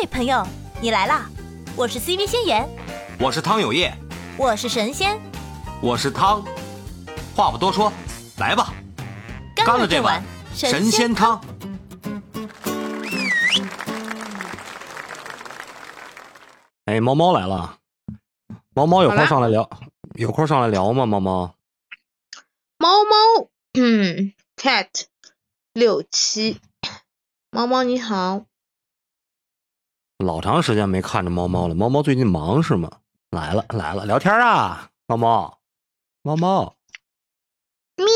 嘿，朋友，你来啦！我是 CV 仙言，我是汤有业，我是神仙，我是汤。话不多说，来吧，干了这碗神仙汤。哎，猫猫来了，猫猫有空上来聊，有空上来聊吗？猫猫，猫猫，嗯，cat 六七，猫猫你好。老长时间没看着猫猫了，猫猫最近忙是吗？来了来了，聊天啊，猫猫，猫猫，喵！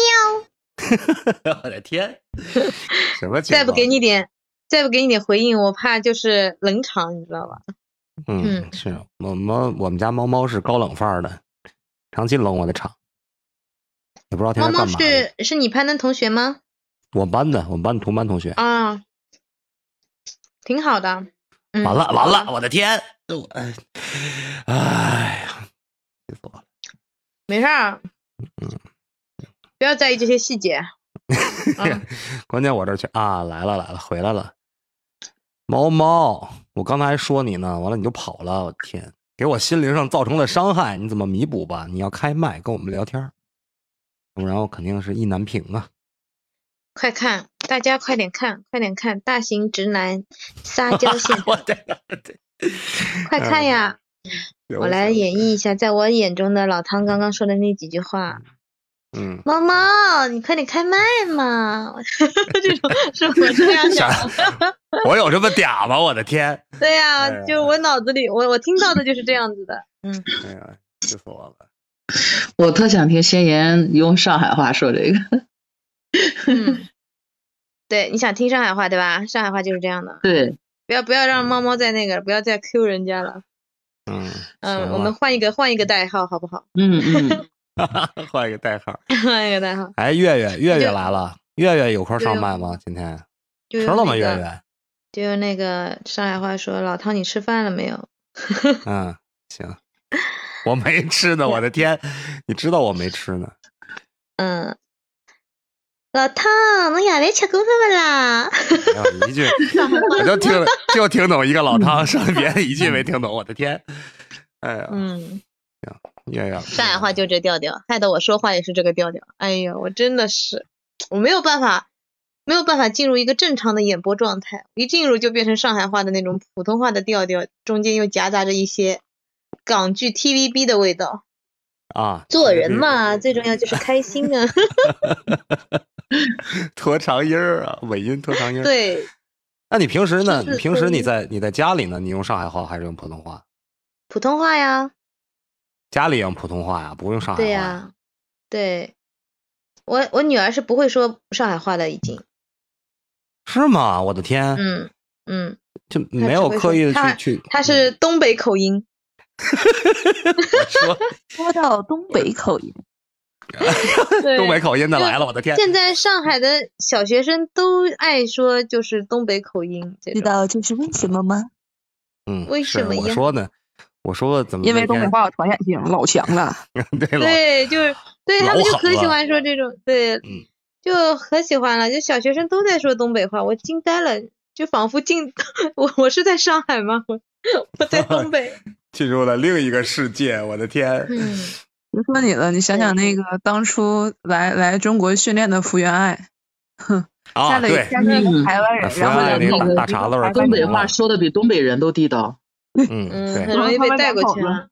我的天，什么？再不给你点，再不给你点回应，我怕就是冷场，你知道吧？嗯，是我们我们家猫猫是高冷范儿的，长期冷我的场，也不知道天天干嘛。猫猫是是你班的同学吗？我们班的，我们班的同班同学啊，挺好的。完了完了，我的天！我哎，哎呀，气死我了！没事儿，嗯，不要在意这些细节。关键我这去啊，来了来了，回来了。猫猫，我刚才还说你呢，完了你就跑了，我天，给我心灵上造成了伤害，你怎么弥补吧？你要开麦跟我们聊天，不然后肯定是意难平啊。快看！大家快点看，快点看！大型直男撒娇现场，快看呀！我来演绎一下，在我眼中的老汤刚刚说的那几句话。嗯，猫猫，你快点开麦嘛！这种 是我这样想。我有这么嗲吗？我的天！对呀，就我脑子里，我我听到的就是这样子的。嗯。哎呀，气死我了！我特想听仙言用上海话说这个。嗯。对，你想听上海话对吧？上海话就是这样的。对，不要不要让猫猫在那个，不要再 Q 人家了。嗯嗯，我们换一个换一个代号好不好？嗯 嗯，换一个代号，换一个代号。哎，月月月月来了，月月有空上麦吗？今天吃了吗？月月？就那个上海话说，老汤你吃饭了没有？嗯，行，我没吃呢，我的天，你知道我没吃呢。嗯。老汤，侬夜饭吃过饭不啦？一句，我就听就听懂一个老汤，剩别的一句没听懂。我的天，哎呀，嗯，行，月月，上海话就这调调，害得我说话也是这个调调。哎呀，我真的是，我没有办法，没有办法进入一个正常的演播状态，一进入就变成上海话的那种普通话的调调，中间又夹杂着一些港剧 TVB 的味道。啊，做人嘛，最重要就是开心啊。拖长音儿啊，尾音拖长音儿。对，那你平时呢？你平时你在你在家里呢？你用上海话还是用普通话？普通话呀。家里用普通话呀，不用上海话。对呀，对，我我女儿是不会说上海话的，已经。是吗？我的天。嗯嗯。就没有刻意的去去。她是东北口音。说说到东北口音。东北口音的来了，我的天！现在上海的小学生都爱说就是东北口音，知道这是为什么吗？嗯，为什么呀？我说呢，我说怎么？因为东北话有传染性，老强了。对，对，就是对他们就可喜欢说这种，对，就可喜欢了。就小学生都在说东北话，我惊呆了，就仿佛进 我我是在上海吗？我我在东北，进入了另一个世界，我的天！嗯。别说你了，你想想那个当初来来中国训练的福原爱，哼，啊对，台湾人，然后那个大碴子，东北话说的比东北人都地道，嗯嗯，很容易被带过去了。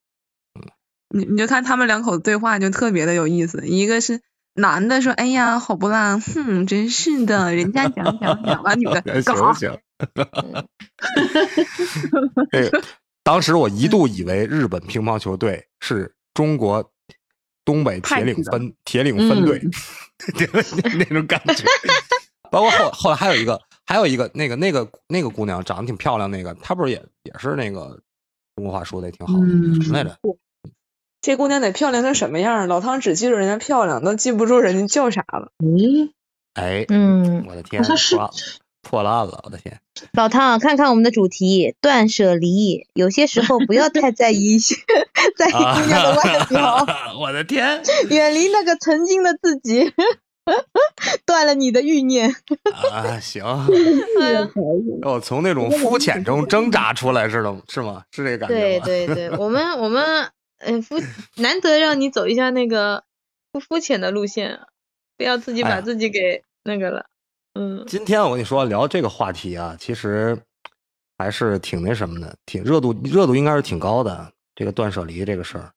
你你就看他们两口子对话就特别的有意思，一个是男的说，哎呀，好不啦，哼，真是的，人家讲讲讲，完女的行不行？当时我一度以为日本乒乓球队是中国。东北铁岭分铁岭分队，那种感觉。包括后后来还有一个，还有一个那个那个那个姑娘长得挺漂亮，那个她不是也也是那个中国话说的也挺好的，什么来着？这姑娘得漂亮成什么样？老汤只记住人家漂亮，都记不住人家叫啥了。嗯，哎，嗯，我的天，破烂了，我的天！老汤，看看我们的主题，断舍离。有些时候不要太在意，在意姑娘的外表。我的天！远离那个曾经的自己。断了你的欲念。啊，行，哦，从那种肤浅中挣扎出来是的，是吗？是这个感觉对吗？对对，我们我们嗯肤难得让你走一下那个不肤浅的路线啊，不要自己把自己给那个了。嗯，今天我跟你说聊这个话题啊，其实还是挺那什么的，挺热度，热度应该是挺高的。这个断舍离这个事儿，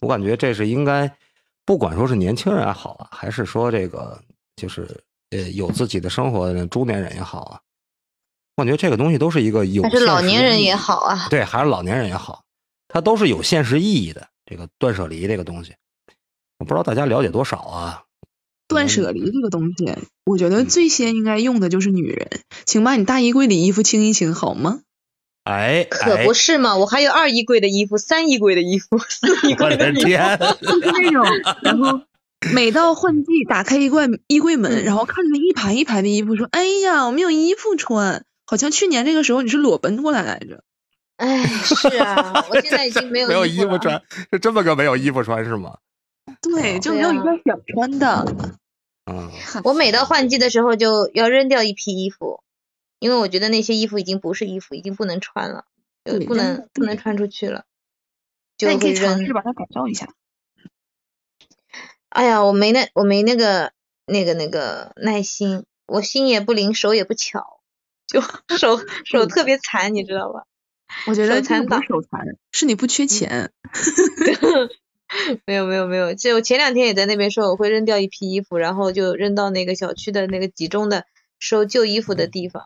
我感觉这是应该，不管说是年轻人也好啊，还是说这个就是呃有自己的生活的中年人也好啊，我感觉这个东西都是一个有还是老年人也好啊。对，还是老年人也好，它都是有现实意义的。这个断舍离这个东西，我不知道大家了解多少啊？断舍离这个东西，我觉得最先应该用的就是女人，请把你大衣柜里衣服清一清好吗？哎，可哎不是嘛，我还有二衣柜的衣服、三衣柜的衣服、四衣我柜的衣服。就是那种，然后每到换季，打开衣柜衣柜门，嗯然后看着一排一排的衣服，说：“哎呀，我没有衣服穿。”好像去年这个时候你是裸奔过来来着。哎，是啊，我现在已经没有 没有。衣服穿，是这么个没有衣服穿是吗？对，就没有一件想穿的。嗯，我每到换季的时候就要扔掉一批衣服，因为我觉得那些衣服已经不是衣服，已经不能穿了，就不能不能穿出去了，就那你可会以尝试扔。把它改造一下。哎呀，我没那我没那个那个那个耐心，我心也不灵，手也不巧，就手手特别残，你知道吧？我觉得残党不是手残，是你不缺钱。没有没有没有，就我前两天也在那边说我会扔掉一批衣服，然后就扔到那个小区的那个集中的收旧衣服的地方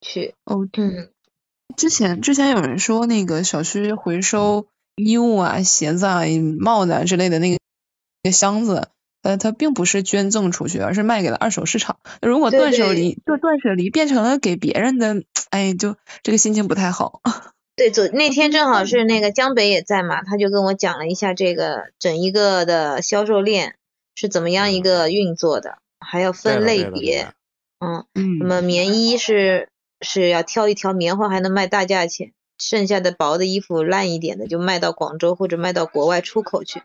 去。哦，嗯，之前之前有人说那个小区回收衣物啊、鞋子啊、帽子啊之类的那个那个箱子，呃，它并不是捐赠出去，而是卖给了二手市场。如果断舍对离就断舍离变成了给别人的，哎，就这个心情不太好。对，昨那天正好是那个江北也在嘛，他就跟我讲了一下这个整一个的销售链是怎么样一个运作的，还要分类别。。嗯，嗯什么棉衣是是要挑一条棉花还能卖大价钱，剩下的薄的衣服烂一点的就卖到广州或者卖到国外出口去，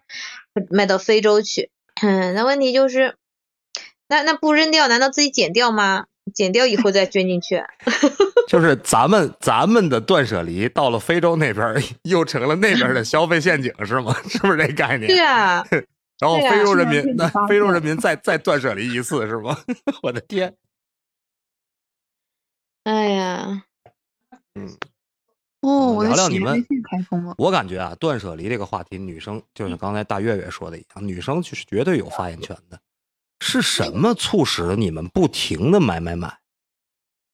卖到非洲去。嗯，那问题就是，那那不扔掉，难道自己剪掉吗？剪掉以后再捐进去啊？就是咱们咱们的断舍离到了非洲那边，又成了那边的消费陷阱，是吗？是不是这概念？对啊，然后非洲人民，那啊非洲人民再再断舍离一次，是吗？我的天！哎呀，嗯哦，我的聊聊你们。我感觉啊，断舍离这个话题，女生就像刚才大月月说的一样，女生是绝对有发言权的。是什么促使你们不停的买买买？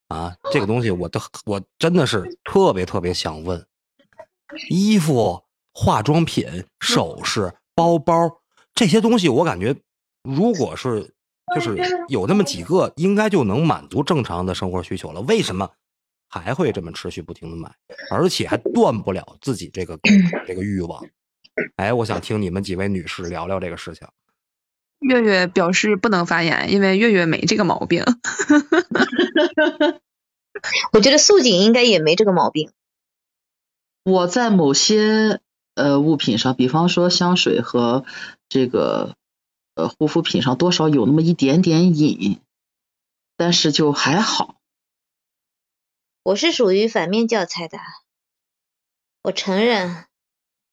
啊，这个东西我都我真的是特别特别想问，衣服、化妆品、首饰、包包这些东西，我感觉如果是就是有那么几个，应该就能满足正常的生活需求了。为什么还会这么持续不停的买，而且还断不了自己这个这个欲望？哎，我想听你们几位女士聊聊这个事情。月月表示不能发言，因为月月没这个毛病。我觉得素锦应该也没这个毛病。我在某些呃物品上，比方说香水和这个呃护肤品上，多少有那么一点点瘾，但是就还好。我是属于反面教材的，我承认，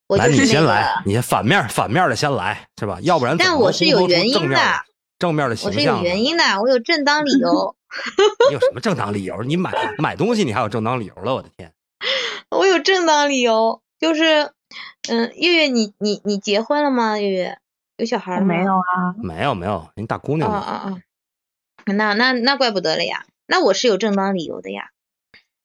我来，你就是那个先来，，你先反面反面的先来，是吧？要不然但我是有原因正面的，正面的我是有形象呢。原因的，我有正当理由，你有什么正当理由？你买买东西你还有正当理由了？我的天！我有正当理由，就是，嗯，月月，你你你结婚了吗？月月有小孩吗？没有啊，没有没有，人大姑啊娘啊？啊啊！那那那怪不得了呀，那我是有正当理由的呀，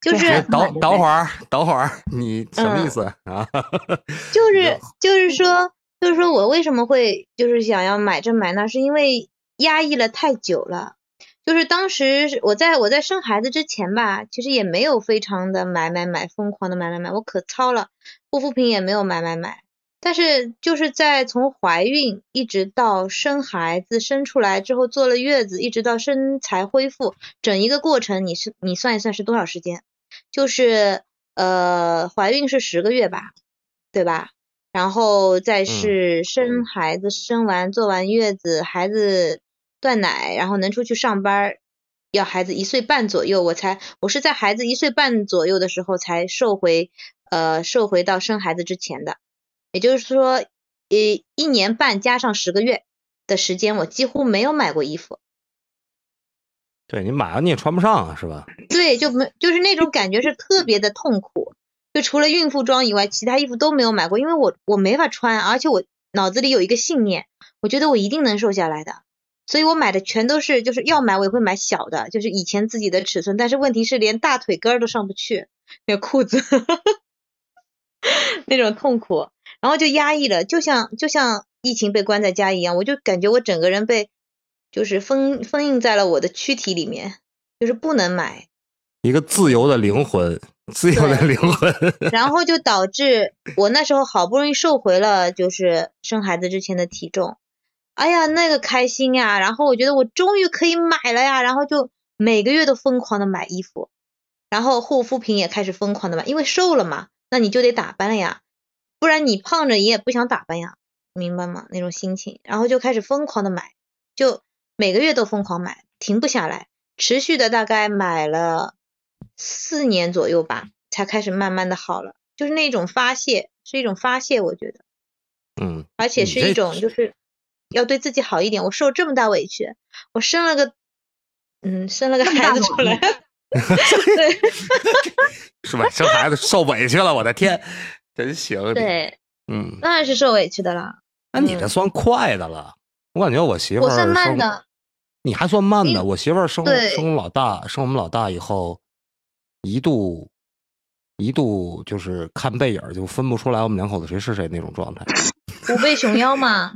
就是哎等等会儿，等会儿，你什么意思啊？就是就是说就是说我为什么会就是想要买这买那，是因为压抑了太久了。就是当时是我在我在生孩子之前吧，其实也没有非常的买买买，疯狂的买买买，我可糙了，护肤品也没有买买买。但是就是在从怀孕一直到生孩子生出来之后坐了月子，一直到身材恢复，整一个过程你是你算一算是多少时间？就是呃怀孕是十个月吧，对吧？然后再是生孩子，生完坐完月子，孩子断奶，然后能出去上班，要孩子一岁半左右，我才我是在孩子一岁半左右的时候才瘦回呃瘦回到生孩子之前的，也就是说，一一年半加上十个月的时间，我几乎没有买过衣服。对你买了你也穿不上啊，是吧？对，就没就是那种感觉是特别的痛苦，就除了孕妇装以外，其他衣服都没有买过，因为我我没法穿，而且我脑子里有一个信念，我觉得我一定能瘦下来的，所以我买的全都是就是要买我也会买小的，就是以前自己的尺寸，但是问题是连大腿根儿都上不去，那裤子 那种痛苦，然后就压抑了，就像就像疫情被关在家一样，我就感觉我整个人被就是封封印在了我的躯体里面，就是不能买。一个自由的灵魂，自由的灵魂。然后就导致 我那时候好不容易瘦回了就是生孩子之前的体重，哎呀那个开心呀！然后我觉得我终于可以买了呀，然后就每个月都疯狂的买衣服，然后护肤品也开始疯狂的买，因为瘦了嘛，那你就得打扮了呀，不然你胖着你也不想打扮呀，明白吗？那种心情，然后就开始疯狂的买，就每个月都疯狂买，停不下来，持续的大概买了四年左右吧，才开始慢慢的好了，就是那种发泄，是一种发泄，我觉得，嗯，而且是一种就是要对自己好一点。我受这么大委屈，我生了个，嗯，生了个孩子出来，努对 是吧？生孩子受委屈了，我的天，真行。对，嗯，当然是受委屈的了。那你这嗯算快的了。我感觉我媳妇儿我算慢的，你还算慢的。我媳妇儿生生我老大，生我们老大以后，一度一度就是看背影就分不出来我们两口子谁是谁那种状态。虎背熊腰嘛。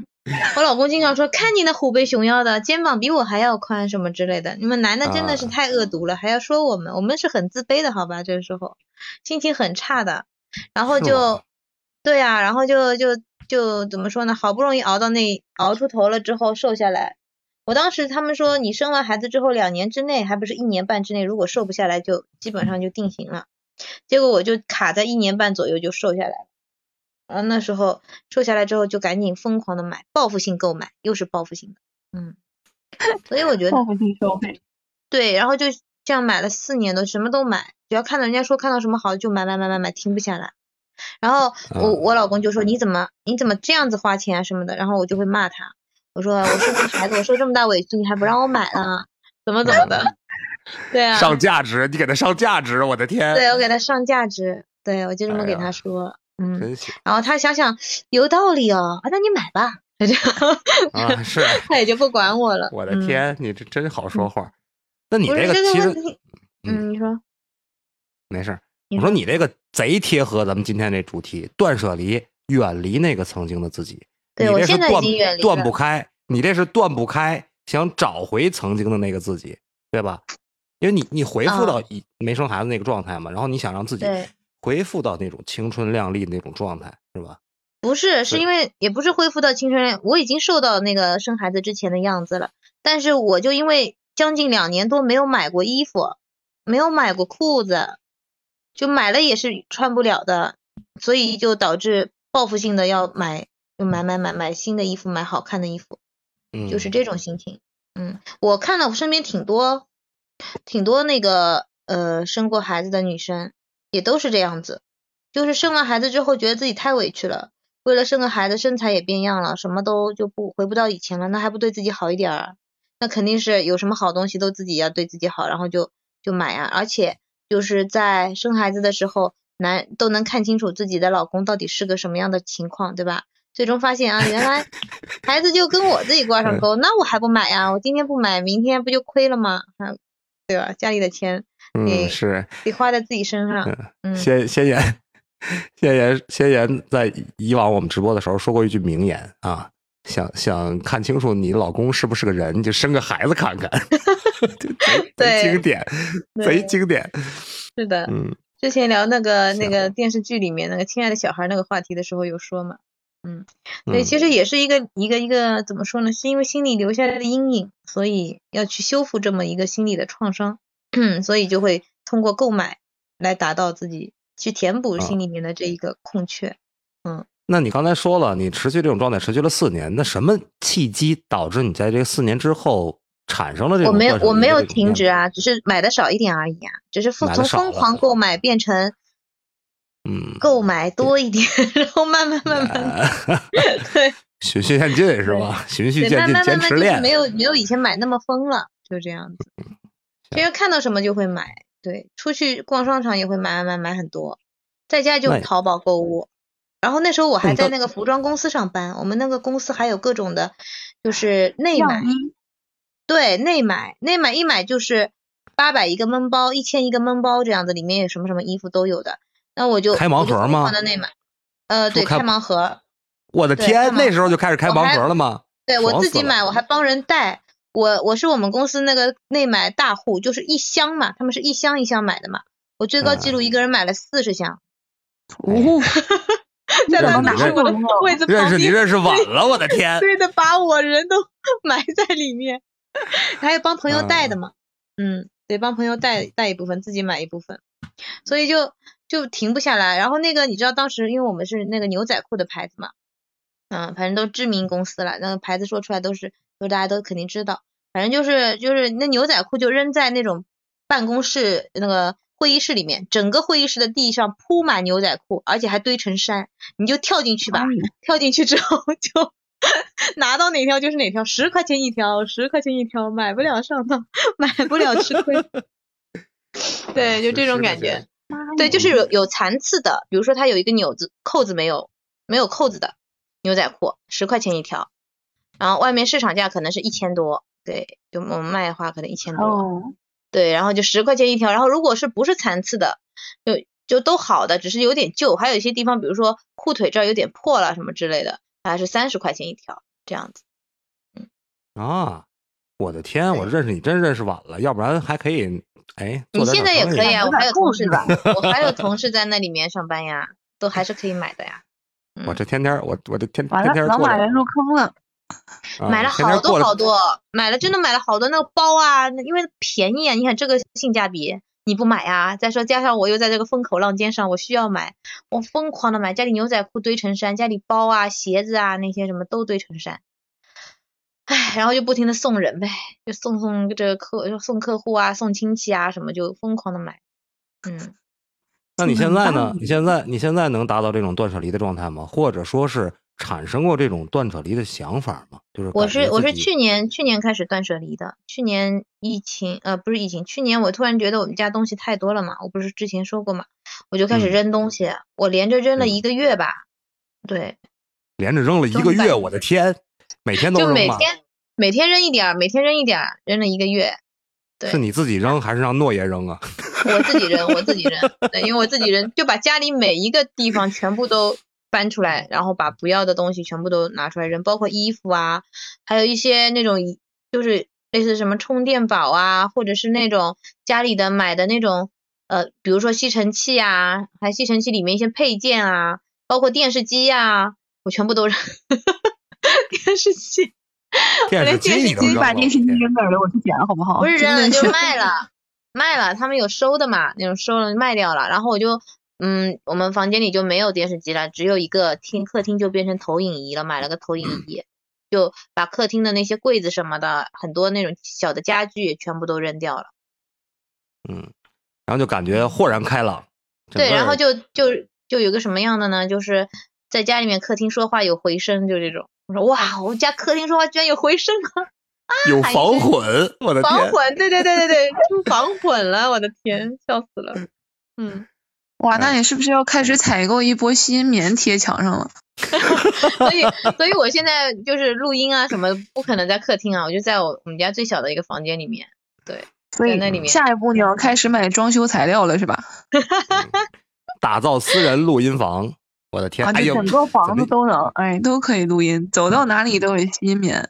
我老公经常说，看你那虎背熊腰的，肩膀比我还要宽，什么之类的。你们男的真的是啊太恶毒了，还要说我们，我们是很自卑的，好吧？这个时候心情很差的，然后就，对啊，然后就就就怎么说呢？好不容易熬到那熬出头了之后瘦下来，我当时他们说你生完孩子之后两年之内，还不是一年半之内，如果瘦不下来就基本上就定型了。结果我就卡在一年半左右就瘦下来了。然后那时候瘦下来之后就赶紧疯狂的买，报复性购买，又是报复性的，嗯，所以我觉得报复性消费。对，然后就这样买了四年都什么都买，只要看到人家说看到什么好就买买买买买，停不下来。然后我嗯我老公就说你怎么你怎么这样子花钱啊什么的，然后我就会骂他，我说我生个孩子我受这么大委屈你还不让我买呢，怎么怎么的，对啊，上价值，你给他上价值，我的天，对我给他上价值，对我就这么给他说，嗯，真行然后他想想有道理哦，啊那你买吧，他就这样，啊！是，他也就不管我了。我的嗯，天，你这真好说话。那你这个其实嗯嗯，你说，没事我说你这个贼贴合咱们今天这主题，断舍离，远离那个曾经的自己。对我现在已断经远离断不开，你这是断不开，想找回曾经的那个自己，对吧？因为你你回复到嗯以没生孩子那个状态嘛，然后你想让自己对。恢复到那种青春靓丽的那种状态，是吧？不是，是因为也不是恢复到青春，我已经瘦到那个生孩子之前的样子了，但是我就因为将近两年多没有买过衣服，没有买过裤子，就买了也是穿不了的，所以就导致报复性的要买，就买买买买新的衣服，买好看的衣服，嗯，就是这种心情。嗯，我看到我身边挺多，挺多那个呃生过孩子的女生，也都是这样子，就是生完孩子之后觉得自己太委屈了，为了生个孩子身材也变样了，什么都就不回不到以前了，那还不对自己好一点儿？那肯定是有什么好东西都自己要对自己好，然后就就买啊，而且就是在生孩子的时候，男都能看清楚自己的老公到底是个什么样的情况，对吧？最终发现啊，原来 孩子就跟我自己挂上钩，那我还不买呀？我今天不买，明天不就亏了吗？啊，对吧？家里的钱嗯是得花在自己身上，嗯，先先言，先言先言在以往我们直播的时候说过一句名言啊，想想看清楚你老公是不是个人，你就生个孩子看看，贼贼对经典，贼经典，是的。嗯之前聊那个那个电视剧里面那个亲爱的小孩那个话题的时候有说嘛，嗯，对，嗯其实也是一个一个一个怎么说呢？是因为心里留下来的阴影，所以要去修复这么一个心理的创伤，所以就会通过购买来达到自己去填补啊心里面的这一个空缺。嗯那你刚才说了，你持续这种状态持续了四年，那什么契机导致你在这四年之后产生了这种？我没有，我没有停停止啊，只是买的少一点而已啊，只是从从疯狂购买变成嗯。购买多一点，然后慢慢慢慢 对。循序渐进是吧？循序渐进，坚持练，没有没有以前买那么疯了，就这样子。因为看到什么就会买，对，出去逛商场也会买买买很多，在家就淘宝购物。然后那时候我还在那个服装公司上班，我们那个公司还有各种的，就是内买，对，内买内买一买就是八百一个闷包，一千一个闷包这样子，里面有什么什么衣服都有的。那我就开盲盒吗？的内买，呃，对，开盲盒。我的天，那时候就开始开盲盒了吗？对我自己买，我还帮人带。我我是我们公司那个内买大户，就是一箱嘛，他们是一箱一箱买的嘛。我最高记录一个人买了四十箱。哦，在办公室我的位子旁边。认识你认识晚了，我的天！对的，把我人都 埋在里面，还有帮朋友带的嘛。嗯，得帮朋友带带一部分，自己买一部分，所以就就停不下来。然后那个你知道当时因为我们是那个牛仔裤的牌子嘛，嗯，反正都知名公司了，那个牌子说出来都是。就大家都肯定知道，反正就是就是那牛仔裤就扔在那种办公室那个会议室里面，整个会议室的地上铺满牛仔裤，而且还堆成山，你就跳进去吧，跳进去之后 就拿到哪条就是哪条，十块钱一条，十块钱一条，买不了上当，买不了吃亏。对，就这种感觉。对，就是有有残次的，比如说它有一个纽子扣子没有没有扣子的牛仔裤，十块钱一条。然后外面市场价可能是一千多，对，就我们卖的话可能一千多，对，然后就十块钱一条。然后如果是不是残次的，就就都好的，只是有点旧，还有一些地方，比如说裤腿这儿有点破了什么之类的，还是三十块钱一条这样子。嗯啊，我的天，我认识你真认识晚了，要不然还可以哎。你现在也可以啊，我还有同事吧，我还有同 事在那里面上班呀，都还是可以买的呀。我这天天我我这天天天老马人入坑了。买了好多好多，买了真的买了好多那个包啊，因为便宜啊。你看这个性价比，你不买啊？再说加上我又在这个风口浪尖上，我需要买，我疯狂的买，家里牛仔裤堆成山，家里包啊、鞋子啊那些什么都堆成山。唉，然后就不停的送人呗，就送送这个客送客户啊，送亲戚啊什么，就疯狂的买。嗯，那你现在呢？你现在你现在能达到这种断舍离的状态吗？或者说是？产生过这种断舍离的想法吗？就是我是我是去年去年开始断舍离的。去年疫情呃不是疫情，去年我突然觉得我们家东西太多了嘛，我不是之前说过嘛，我就开始扔东西。我连着扔了一个月吧，对，连着扔了一个月，我的天，每天都扔就每天每天扔一点，每天扔一点，扔了一个月。对，是你自己扔还是让诺爷扔啊？我自己扔，我自己扔，对，因为我自己扔，就把家里每一个地方全部都。搬出来，然后把不要的东西全部都拿出来扔，包括衣服啊，还有一些那种就是类似什么充电宝啊，或者是那种家里的买的那种呃，比如说吸尘器啊，还吸尘器里面一些配件啊，包括电视机啊，我全部都扔。电视机，电视机你把电视机扔哪儿了？我去捡好不好？不是扔了就卖了，卖了，他们有收的嘛，那种收了卖掉了，然后我就。嗯，我们房间里就没有电视机了，只有一个厅，客厅就变成投影仪了，买了个投影仪，就把客厅的那些柜子什么的，很多那种小的家具全部都扔掉了。嗯，然后就感觉豁然开朗。对，然后就就就有个什么样的呢？就是在家里面客厅说话有回声，就这种。我说哇，我们家客厅说话居然有回声啊！有防混，我的天！防混，对对对对对，防混了，我的天，笑死了。嗯。哇，那你是不是要开始采购一波吸音棉贴墙上了？所以，所以我现在就是录音啊，什么不可能在客厅啊，我就在我我们家最小的一个房间里面。对，所以那里面下一步你要开始买装修材料了是吧？打造私人录音房，我的天！哎呦，整个房子都能，哎，都可以录音，走到哪里都有吸音棉。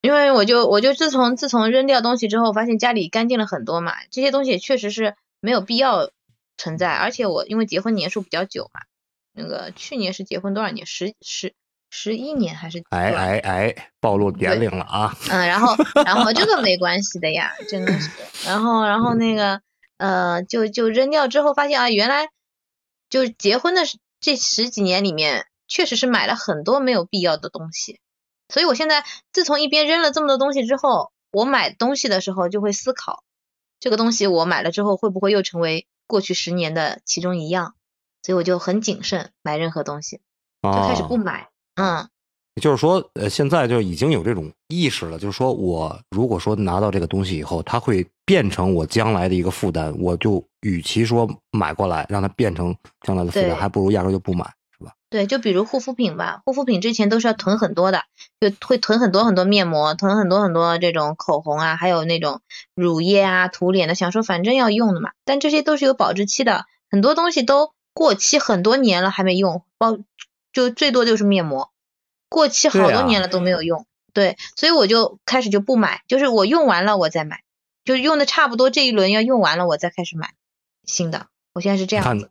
因为我就我就自从自从扔掉东西之后，发现家里干净了很多嘛，这些东西确实是没有必要。存在，而且我因为结婚年数比较久嘛，那个去年是结婚多少年？十十十一年还是？哎哎哎，暴露年龄了啊！嗯，然后 然后这个没关系的呀，真的是。然后然后那个呃，就就扔掉之后，发现啊，原来就结婚的这十几年里面，确实是买了很多没有必要的东西。所以我现在自从一边扔了这么多东西之后，我买东西的时候就会思考，这个东西我买了之后会不会又成为过去十年的其中一样，所以我就很谨慎买任何东西，就开始不买。嗯，也就是说，呃，现在就已经有这种意识了，就是说我如果说拿到这个东西以后，它会变成我将来的一个负担，我就与其说买过来让它变成将来的负担，还不如压根就不买，是吧？对，就比如护肤品吧，护肤品之前都是要囤很多的，就会囤很多很多面膜，囤很多很多这种口红啊，还有那种乳液啊，涂脸的，想说反正要用的嘛。但这些都是有保质期的，很多东西都过期很多年了还没用，包就最多就是面膜，过期好多年了都没有用。对，所以我就开始就不买，就是我用完了我再买，就是用的差不多这一轮要用完了我再开始买新的。我现在是这样看子。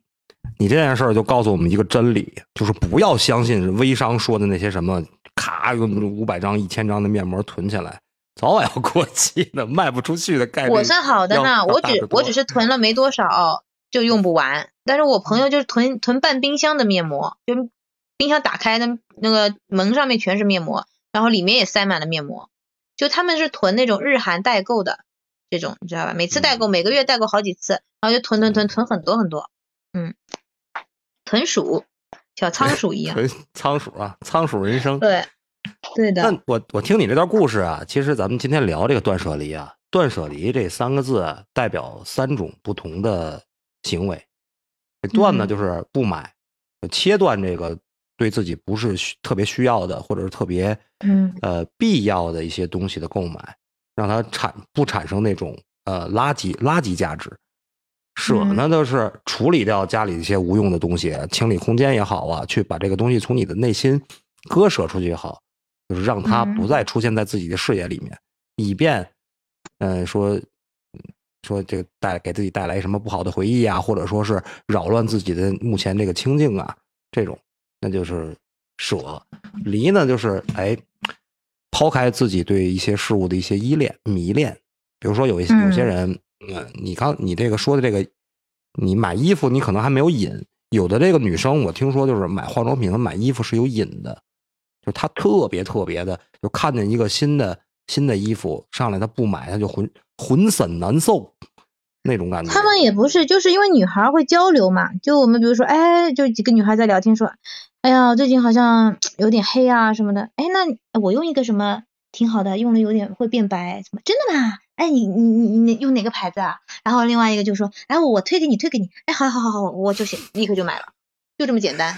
你这件事儿就告诉我们一个真理，就是不要相信微商说的那些什么，咔用五百张、一千张的面膜囤起来，早晚要过期的，卖不出去的概率。我算好的呢，我只我只是囤了没多少就用不完，但是我朋友就是囤囤半冰箱的面膜，就冰箱打开那那个门上面全是面膜，然后里面也塞满了面膜，就他们是囤那种日韩代购的这种，你知道吧？每次代购每个月代购好几次，然后就囤囤囤囤很多很多，嗯，豚鼠，小仓鼠一样，豚仓鼠啊，仓鼠人生。对，对的，那我我听你这段故事啊，其实咱们今天聊这个断舍离啊，断舍离这三个字啊，代表三种不同的行为。断呢，嗯就是不买，就切断这个对自己不是需特别需要的，或者是特别嗯。呃必要的一些东西的购买，让它产不产生那种呃垃圾垃圾价值。舍嗯。呢，就是处理掉家里一些无用的东西，清理空间也好啊，去把这个东西从你的内心割舍出去也好，就是让它嗯。不再出现在自己的视野里面，以便，嗯、说说这个带给自己带来什么不好的回忆啊，或者说是扰乱自己的目前这个清静啊，这种那就是舍。离呢，就是哎，抛开自己对一些事物的一些依恋、迷恋，比如说有一些有些嗯人，嗯，你刚你这个说的这个，你买衣服你可能还没有瘾，有的这个女生我听说就是买化妆品和买衣服是有瘾的，就她特别特别的，就看见一个新的新的衣服上来，她不买，她就浑浑身难受那种感觉。他们也不是，就是因为女孩会交流嘛。就我们比如说，哎，就几个女孩在聊天说，哎呀，最近好像有点黑啊什么的。哎，那我用一个什么挺好的，用了有点会变白，什么真的吗？哎，你你你你用哪个牌子啊？然后另外一个就说，哎，我我推给你，推给你。哎，好好好好，我就行，立刻就买了，就这么简单，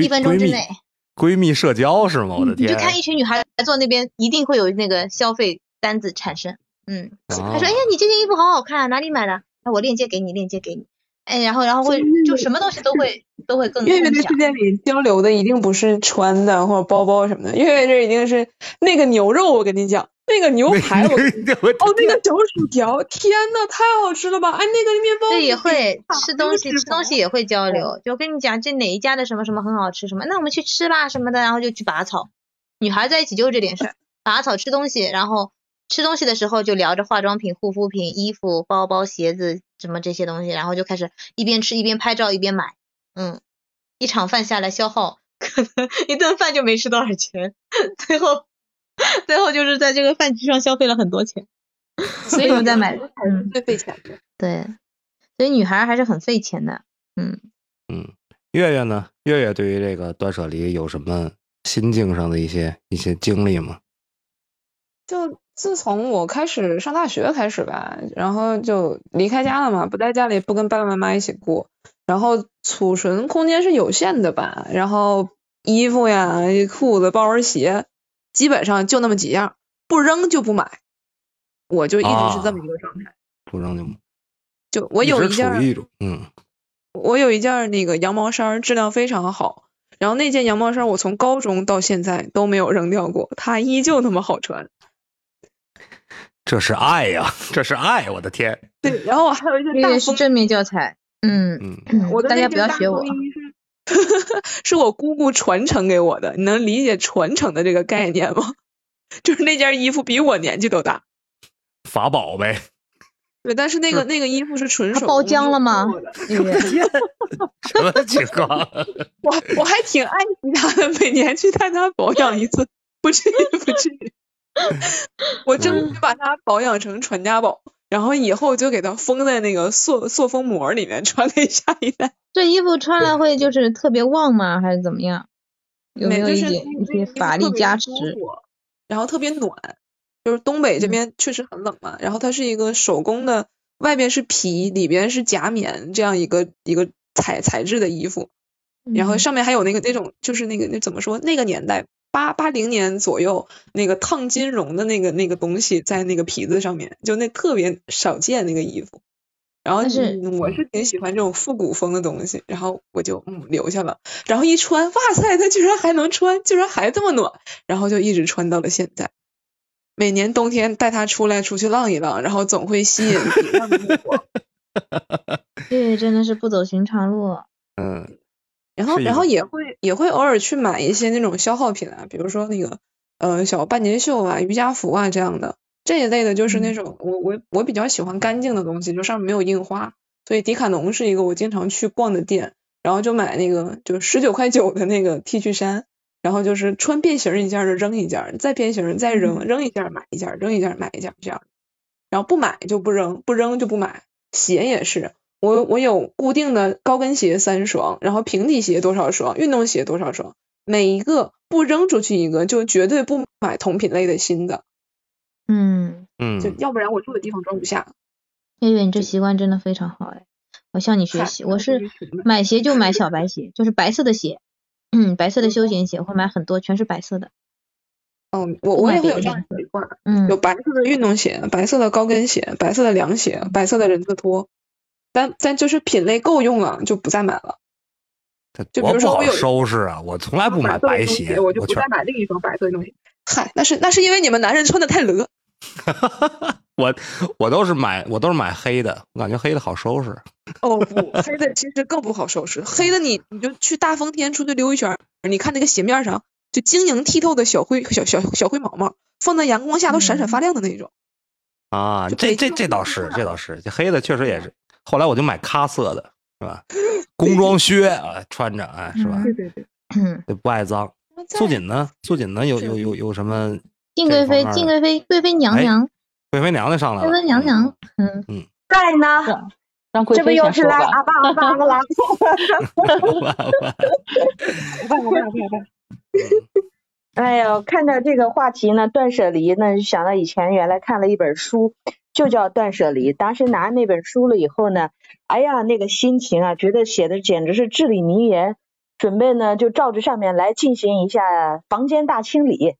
一分钟之内。闺蜜社交是吗？我的天！你就看一群女孩坐那边，一定会有那个消费单子产生。嗯，他哦说：“哎呀，你这件衣服好好看啊，哪里买的？哎，我链接给你，链接给你。哎，然后然后会就什么东西都会都会更月月的世。界里交流的一定不是穿的或者包包什么的，月月这一定是那个牛肉，我跟你讲，那个牛排我跟你讲，我哦，那个小薯条，天呐，太好吃了吧！哎，那个面包对，也会吃东西，吃东西也会交流。就跟你讲，这哪一家的什么什么很好吃，什么，那我们去吃吧什么的，然后就去拔草。女孩在一起就是这点事儿，拔草吃东西，然后吃东西的时候就聊着化妆品、护肤品、衣服、包包、鞋子什么这些东西，然后就开始一边吃一边拍照一边买。嗯，一场饭下来消耗，可能一顿饭就没吃多少钱，最后最后就是在这个饭局上消费了很多钱，所以我们在买。嗯，最费钱的。对，所以女孩还是很费钱的。嗯。嗯，月月呢？月月对于这个断舍离有什么心境上的一些一些经历吗？就自从我开始上大学开始吧，然后就离开家了嘛，不在家里，不跟爸爸妈妈一起过，然后储存空间是有限的吧，然后衣服呀、裤子、包、鞋，基本上就那么几样，不扔就不买，我就一直是这么一个状态。不扔就就我有一件嗯我有一件那个羊毛衫，质量非常好。然后那件羊毛衫我从高中到现在都没有扔掉过，它依旧那么好穿。这是爱呀，这是爱！我的天，对，然后我还有一件这大风，是正面教材。嗯，我大家不要学我是 是我姑姑传承给我的。你能理解传承的这个概念吗？就是那件衣服比我年纪都大。法宝呗，对，但是那个那个衣服是纯手它包浆了吗什么情况？我我还挺爱惜它的，每年去带它保养一次，不至于不至于。我争取把它保养成传家宝，然后以后就给它封在那个塑塑封膜里面，传给下一代。这衣服穿了会就是特别旺吗？还是怎么样？有没有一就是点一些法力加持？然后特别暖，就是东北这边确实很冷嘛，然后它是一个手工的，外边是皮，里边是夹棉这样一个一个材材质的衣服，然后上面还有那个那种就是那个那怎么说那个年代八八零年左右那个烫金绒的那个那个东西在那个皮子上面，就那特别少见那个衣服。然后但是嗯我是挺喜欢这种复古风的东西，然后我就嗯留下了，然后一穿，哇塞，它居然还能穿，居然还这么暖，然后就一直穿到了现在。每年冬天带它出来出去浪一浪，然后总会吸引别人的目光。这真的是不走寻常路。嗯，然后，然后也会也会偶尔去买一些那种消耗品啊，比如说那个呃小半截袖啊、瑜伽服啊这样的。这一类的，就是那种我我我比较喜欢干净的东西，就上面没有印花，所以迪卡侬是一个我经常去逛的店，然后就买那个就十九块九的那个 T 恤衫，然后就是穿变形一件儿就扔一件，再变形再扔，扔一件买一件，扔一件买一件这样，然后不买就不扔，不扔就不买，鞋也是。我我有固定的高跟鞋三双，然后平底鞋多少双，运动鞋多少双，每一个不扔出去一个，就绝对不买同品类的新的，嗯，嗯就要不然我住的地方装不下。月月，你这习惯真的非常好哎，我向你学习。我是买鞋就买小白鞋，就是白色的鞋，嗯，白色的休闲鞋，会买很多，全是白色的。哦，我我也会有这样的习惯，嗯有白色的运动鞋、白色的高跟鞋、白色的凉鞋、白色的人字拖，但但就是品类够用了就不再买了。它就比如说我有收拾啊！我从来不买白鞋，我就不再买另一双白色的东西。嗨，那是那是因为你们男人穿的太勒。我我都是买我都是买黑的，我感觉黑的好收拾。哦不，黑的其实更不好收拾。黑的你你就去大风天出去溜一圈，你看那个鞋面上就晶莹剔透的小灰小小小灰毛毛，放在阳光下都闪闪发亮的那种。啊，这这这倒是，这倒是，这黑的确实也是。后来我就买咖色的，是吧？工装靴啊，穿着，哎，是吧？对对对。嗯，这不爱脏。素锦呢？素锦呢？有有有有什么？静贵妃，静贵妃，贵妃娘哎娘，贵妃娘娘上来了。贵妃娘娘，嗯嗯，在呢，让贵这不妃先说又是来吧。阿爸阿爸阿爸，哎呦，看到这个话题呢，断舍离呢，就想到以前原来看了一本书，就叫《断舍离》。当时拿那本书了以后呢，哎呀，那个心情啊，觉得写的简直是至理名言。准备呢，就照着上面来进行一下房间大清理，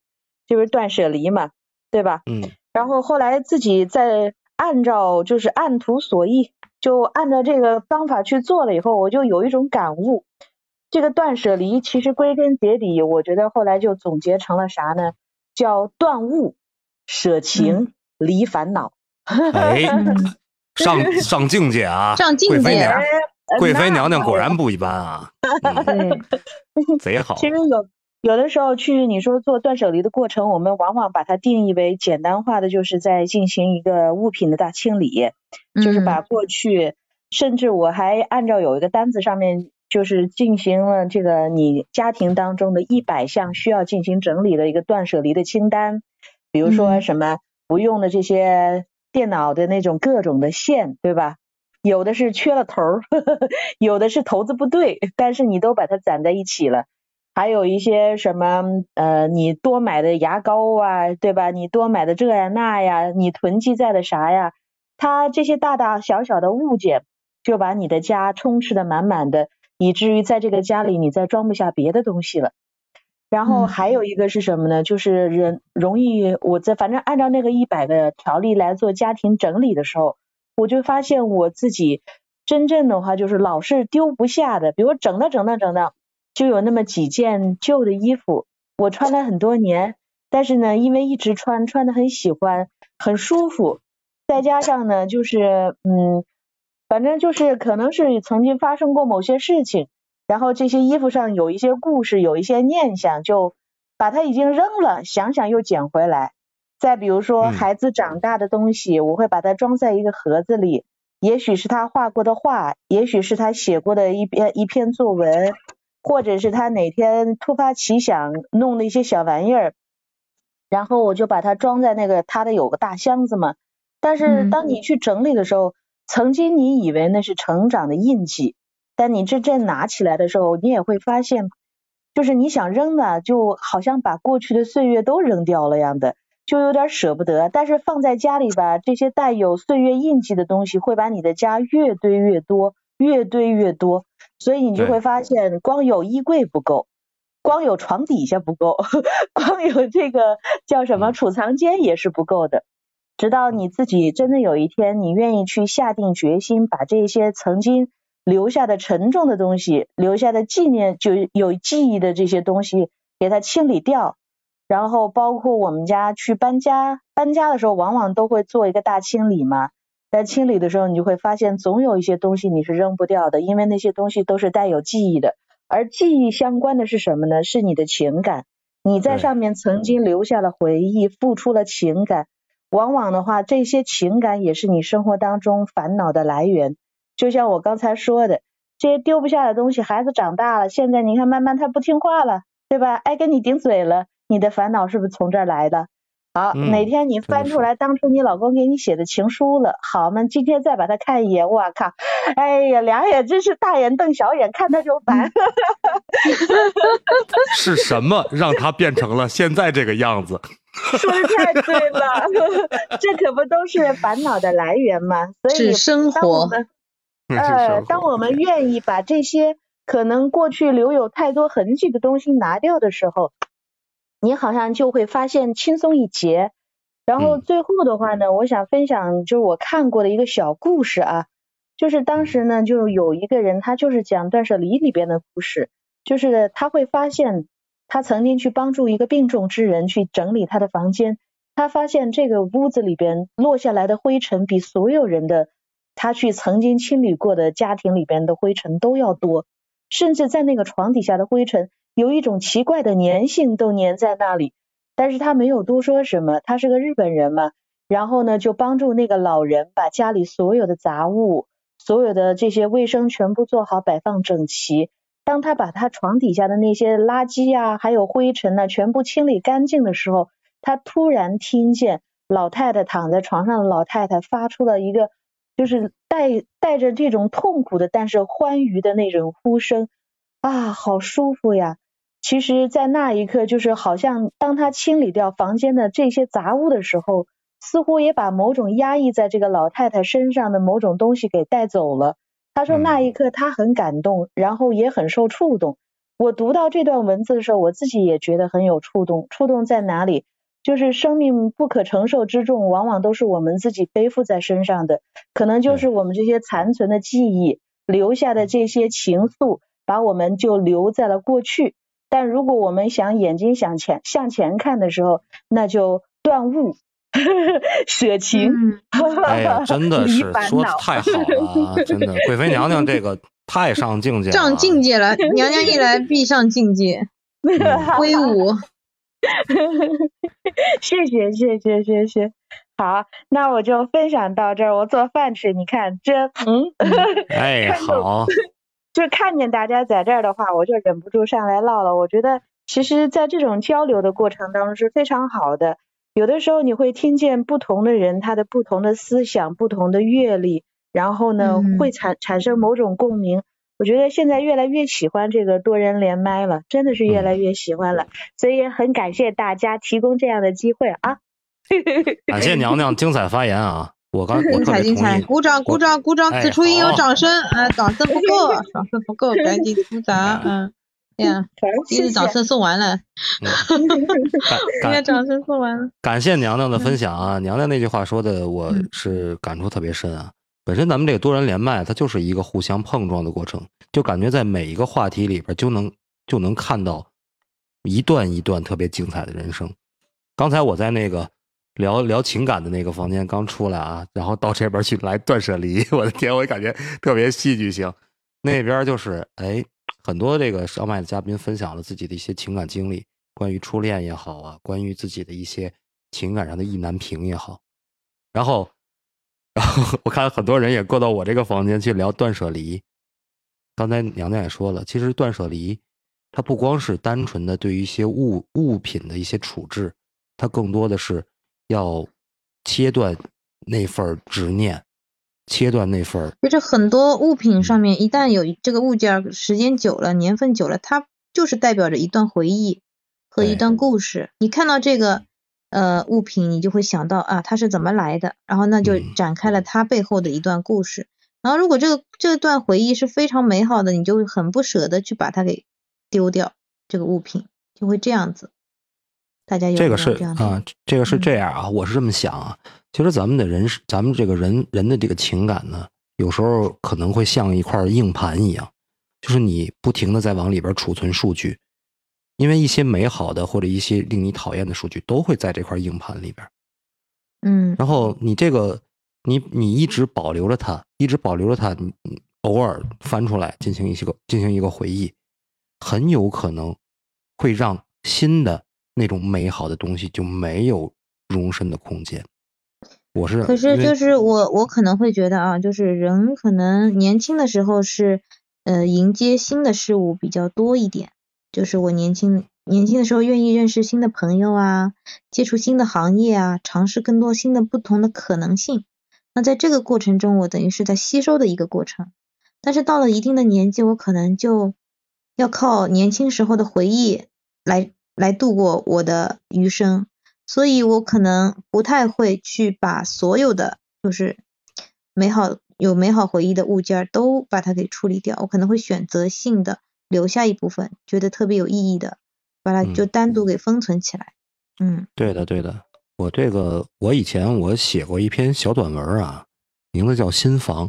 就是断舍离嘛，对吧？嗯然后后来自己再按照就是按图索骥，就按照这个方法去做了以后，我就有一种感悟。这个断舍离其实归根结底，我觉得后来就总结成了啥呢？叫断物、舍情、离烦恼。哎，上 上境界啊！上境界贵妃娘呃贵妃娘娘果然不一般啊，嗯对，贼好。其实有有的时候去你说做断舍离的过程，我们往往把它定义为简单化的，就是在进行一个物品的大清理，就是把过去，甚至我还按照有一个单子上面，就是进行了这个你家庭当中的一百项需要进行整理的一个断舍离的清单，比如说嗯什么不用的这些电脑的那种各种的线，对吧？有的是缺了头儿，有的是头子不对，但是你都把它攒在一起了。还有一些什么呃，你多买的牙膏啊，对吧？你多买的这呀那呀，你囤积在的啥呀？它这些大大小小的物件，就把你的家充斥的满满的，以至于在这个家里你再装不下别的东西了。然后嗯还有一个是什么呢？就是人容易我在反正按照那个一百个条例来做家庭整理的时候，我就发现我自己真正的话就是老是丢不下的，比如整到整到整到，就有那么几件旧的衣服，我穿了很多年，但是呢，因为一直穿，穿的很喜欢，很舒服，再加上呢，就是嗯，反正就是可能是曾经发生过某些事情，然后这些衣服上有一些故事，有一些念想，就把它已经扔了，想想又捡回来。再比如说嗯孩子长大的东西，我会把它装在一个盒子里，也许是他画过的画，也许是他写过的一篇一篇作文，或者是他哪天突发奇想弄的一些小玩意儿，然后我就把它装在那个他的有个大箱子嘛。但是嗯当你去整理的时候，曾经你以为那是成长的印记，但你真正拿起来的时候，你也会发现，就是你想扔的，就好像把过去的岁月都扔掉了样的，就有点舍不得。但是放在家里吧，这些带有岁月印记的东西，会把你的家越堆越多，越堆越多。所以你就会发现，光有衣柜不够，光有床底下不够，光有这个叫什么嗯储藏间也是不够的。直到你自己真的有一天，你愿意去下定决心，把这些曾经留下的沉重的东西、留下的纪念，就有记忆的这些东西，给它清理掉。然后包括我们家去搬家，搬家的时候往往都会做一个大清理嘛。在清理的时候，你就会发现，总有一些东西你是扔不掉的，因为那些东西都是带有记忆的。而记忆相关的是什么呢？是你的情感。你在上面曾经留下了回忆，付出了情感。往往的话，这些情感也是你生活当中烦恼的来源。就像我刚才说的，这些丢不下的东西，孩子长大了，现在你看慢慢他不听话了，对吧？爱跟你顶嘴了，你的烦恼是不是从这儿来的？好，嗯哪天你翻出来当初你老公给你写的情书了，好嘛，今天再把它看一眼，我靠，哎呀，两眼真是大眼瞪小眼，看他就烦。是什么让他变成了现在这个样子？说的太对了，这可不都是烦恼的来源吗？所以生活当我们呃，当我们愿意把这些可能过去留有太多痕迹的东西拿掉的时候，你好像就会发现轻松一截。然后嗯最后的话呢，我想分享就是我看过的一个小故事啊，就是当时呢，就有一个人他就是讲断舍离里边的故事，就是他会发现他曾经去帮助一个病重之人去整理他的房间，他发现这个屋子里边落下来的灰尘比所有人的他去曾经清理过的家庭里边的灰尘都要多，甚至在那个床底下的灰尘有一种奇怪的粘性都粘在那里。但是他没有多说什么，他是个日本人嘛，然后呢就帮助那个老人把家里所有的杂物、所有的这些卫生全部做好，摆放整齐。当他把他床底下的那些垃圾啊，还有灰尘呢、全部清理干净的时候，他突然听见老太太躺在床上的老太太发出了一个就是带带着这种痛苦的，但是欢愉的那种呼声啊，好舒服呀！其实，在那一刻，就是好像当他清理掉房间的这些杂物的时候，似乎也把某种压抑在这个老太太身上的某种东西给带走了。他说嗯那一刻他很感动，然后也很受触动。我读到这段文字的时候，我自己也觉得很有触动。触动在哪里？就是生命不可承受之重，往往都是我们自己背负在身上的，可能就是我们这些残存的记忆留下的这些情愫，把我们就留在了过去。但如果我们想眼睛想前向前看的时候，那就断物，舍情。嗯，哎呀，真的离是说的太好了啊！真的，贵妃娘娘这个太上境界上境界了，娘娘一来必上境界，嗯威武。谢谢谢谢谢谢。好，那我就分享到这儿。我做饭吃，你看这，嗯，哎，好，就看见大家在这儿的话，我就忍不住上来唠了。我觉得，其实，在这种交流的过程当中是非常好的。有的时候你会听见不同的人他的不同的思想、不同的阅历，然后呢，嗯会产产生某种共鸣。我觉得现在越来越喜欢这个多人连麦了，真的是越来越喜欢了，所以也很感谢大家提供这样的机会啊。感谢娘娘精彩发言啊！我刚我精特彩精彩，鼓掌鼓掌鼓掌！哎此处应有掌声，哎，掌声不够，掌声不够，赶紧鼓掌，嗯，哎 呀，好，谢谢。第一次掌声送完了，嗯 感应该掌声送完了。感谢娘娘的分享啊！娘娘那句话说的，我嗯是感触特别深啊。本身咱们这个多人连麦，它就是一个互相碰撞的过程，就感觉在每一个话题里边就能就能看到一段一段特别精彩的人生。刚才我在那个聊聊情感的那个房间刚出来啊，然后到这边去来断舍离，我的天，我感觉特别戏剧性。那边就是哎，很多这个上麦的嘉宾分享了自己的一些情感经历，关于初恋也好啊，关于自己的一些情感上的意难平也好，然后 然后我看很多人也过到我这个房间去聊断舍离。刚才娘娘也说了，其实断舍离，它不光是单纯的对于一些物物品的一些处置，它更多的是要切断那份执念，切断那份儿就是很多物品上面，一旦有这个物件儿时间久了、年份久了，它就是代表着一段回忆和一段故事。你看到这个呃物品，你就会想到啊，它是怎么来的，然后那就嗯展开了它背后的一段故事。然后如果这个这段回忆是非常美好的，你就会很不舍得去把它给丢掉，这个物品就会这样子。大家有这个是啊，这个是嗯这样啊，我是这么想啊。其实咱们的人是，咱们这个人人的这个情感呢，有时候可能会像一块硬盘一样，就是你不停的在往里边储存数据，因为一些美好的或者一些令你讨厌的数据都会在这块硬盘里边。嗯然后你这个，你你一直保留着它，一直保留着它，偶尔翻出来进行一些个进行一个回忆，很有可能会让新的那种美好的东西就没有容身的空间。我是可是就是我我可能会觉得啊，就是人可能年轻的时候是呃迎接新的事物比较多一点，就是我年轻年轻的时候愿意认识新的朋友啊，接触新的行业啊，尝试更多新的不同的可能性。那在这个过程中，我等于是在吸收的一个过程。但是到了一定的年纪，我可能就要靠年轻时候的回忆来来度过我的余生。所以我可能不太会去把所有的就是美好有美好回忆的物件都把它给处理掉，我可能会选择性的留下一部分，觉得特别有意义的，把它就嗯单独给封存起来。嗯对的对的，我这个我以前我写过一篇小短文啊，名字叫《新房》，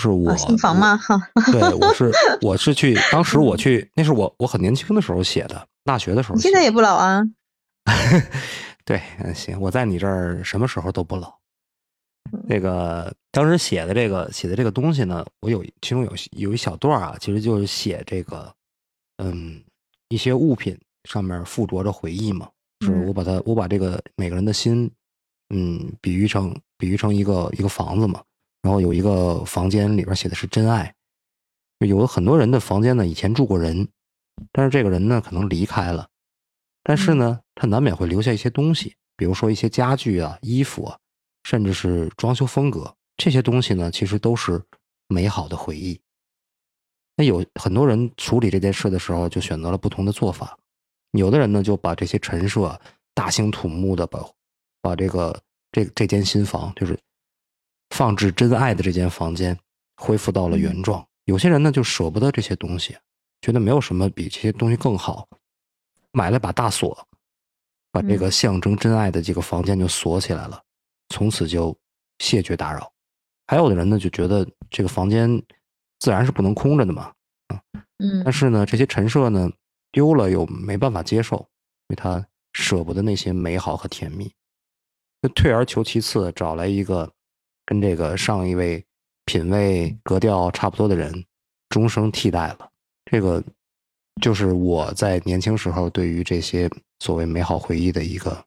是我、啊，新房吗？哈，对，我是 我是去，当时我去，那是我我很年轻的时候写的，大学的时候现在也不老啊。对，嗯，行，我在你这儿什么时候都不老。那个当时写的这个写的这个东西呢，我有其中有有一小段啊，其实就是写这个，嗯，一些物品上面附着着回忆嘛，是嗯。我把它我把这个每个人的心，嗯，比喻成比喻成一个一个房子嘛，然后有一个房间里边写的是真爱，有的很多人的房间呢以前住过人，但是这个人呢可能离开了，但是呢他难免会留下一些东西，比如说一些家具啊、衣服啊，甚至是装修风格，这些东西呢其实都是美好的回忆。那有很多人处理这件事的时候就选择了不同的做法，有的人呢就把这些陈设大兴土木的把把这个这这间新房就是放置真爱的这间房间恢复到了原状。有些人呢就舍不得这些东西，觉得没有什么比这些东西更好，买了把大锁，把这个象征真爱的这个房间就锁起来了，从此就谢绝打扰。还有的人呢就觉得这个房间自然是不能空着的嘛，嗯但是呢，这些陈设呢丢了又没办法接受，因为他舍不得那些美好和甜蜜，就退而求其次，找来一个跟这个上一位品味格调差不多的人，终生替代了。这个就是我在年轻时候对于这些所谓美好回忆的一个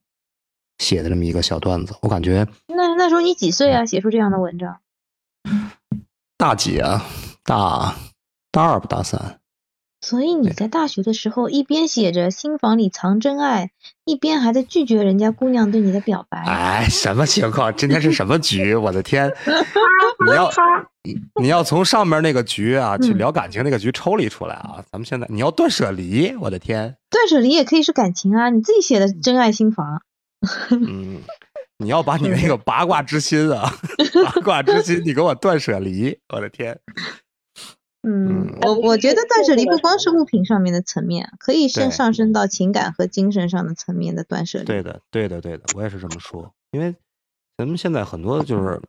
写的这么一个小段子。我感觉那那时候你几岁啊？写出这样的文章？大几啊，大大二不大三，所以你在大学的时候，一边写着新房里藏真爱，一边还在拒绝人家姑娘对你的表白。哎，什么情况？今天是什么局？我的天！你要你你要从上面那个局啊，去嗯聊感情那个局抽离出来啊！咱们现在你要断舍离，我的天！断舍离也可以是感情啊，你自己写的真爱心房。嗯，你要把你那个八卦之心啊，八卦之心，你给我断舍离，我的天！嗯嗯，我我觉得断舍离不光是物品上面的层面，可以对上上升到情感和精神上的层面的断舍离。对的，对的，对的，我也是这么说。因为咱们现在很多就是，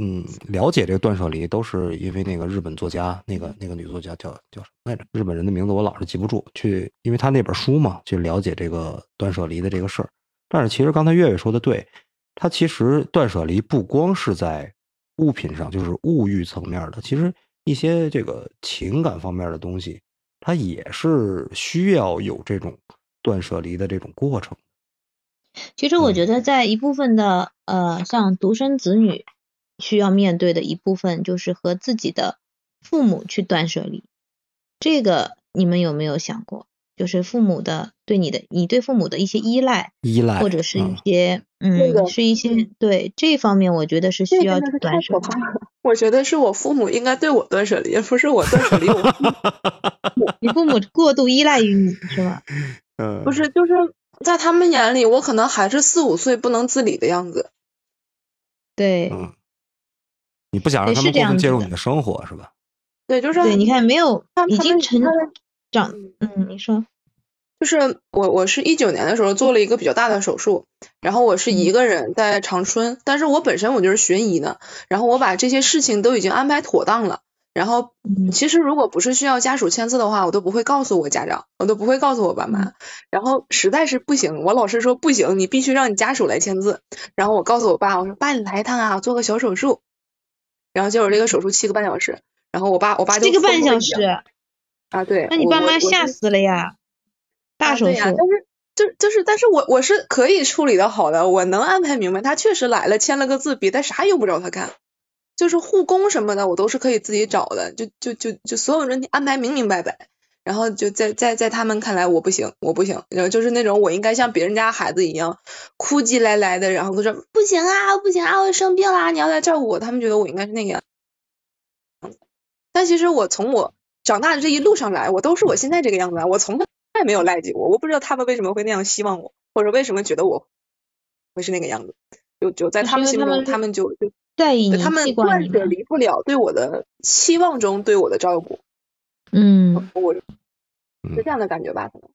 嗯，了解这个断舍离，都是因为那个日本作家，那个那个女作家叫叫什么来着？日本人的名字我老是记不住。去，因为他那本书嘛，去了解这个断舍离的这个事儿。但是其实刚才月月说的对，他其实断舍离不光是在物品上，就是物欲层面的，其实一些这个情感方面的东西，它也是需要有这种断舍离的这种过程。其实我嗯觉得在一部分的呃，像独生子女需要面对的一部分就是和自己的父母去断舍离。这个你们有没有想过？就是父母的对你的，你对父母的一些依赖，依赖或者是一嗯些那个嗯，是一些对这方面，我觉得是需要断舍离。我觉得是我父母应该对我断舍离，不是我断舍离我父母。你父母过度依赖于你是吧？嗯，不是，就是在他们眼里，我可能还是四五岁不能自理的样子。对嗯，你不想让他们介入你的生活是吧？对，就是对，你看没有他他们已经成长，嗯，你说，就是我我是一九年的时候做了一个比较大的手术，然后我是嗯一个人在长春，但是我本身我就是学医的，然后我把这些事情都已经安排妥当了。然后嗯其实如果不是需要家属签字的话，我都不会告诉我家长，我都不会告诉我爸妈。然后实在是不行，我老师说不行，你必须让你家属来签字。然后我告诉我爸，我说爸你来一趟啊，做个小手术。然后结果这个手术七个半小时，然后我爸我爸就这个半小时，啊，对，那你爸妈吓死了呀！大手术，但是就就是，但是我我是可以处理的好的，我能安排明白。他确实来了，签了个字，别的啥用不着他干，就是护工什么的，我都是可以自己找的，就就就就所有人安排明明白白。然后就在在在他们看来我不行，我不行，然后就是那种我应该像别人家孩子一样哭唧来来的，然后都说不行啊，不行啊，我生病啦，你要来照顾我。他们觉得我应该是那个样子，但其实我从我长大的这一路上来，我都是我现在这个样子啊，我从来没有赖及过。我不知道他们为什么会那样希望我，或者为什么觉得我会是那个样子。就就在他们心中，他们就就在意他们惯断舍。离不了对我的期望中对我的照顾，嗯，我嗯是这样的感觉吧？可能。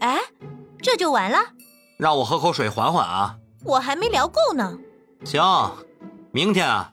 哎，这就完了？让我喝口水缓缓啊。我还没聊够呢。行，明天啊，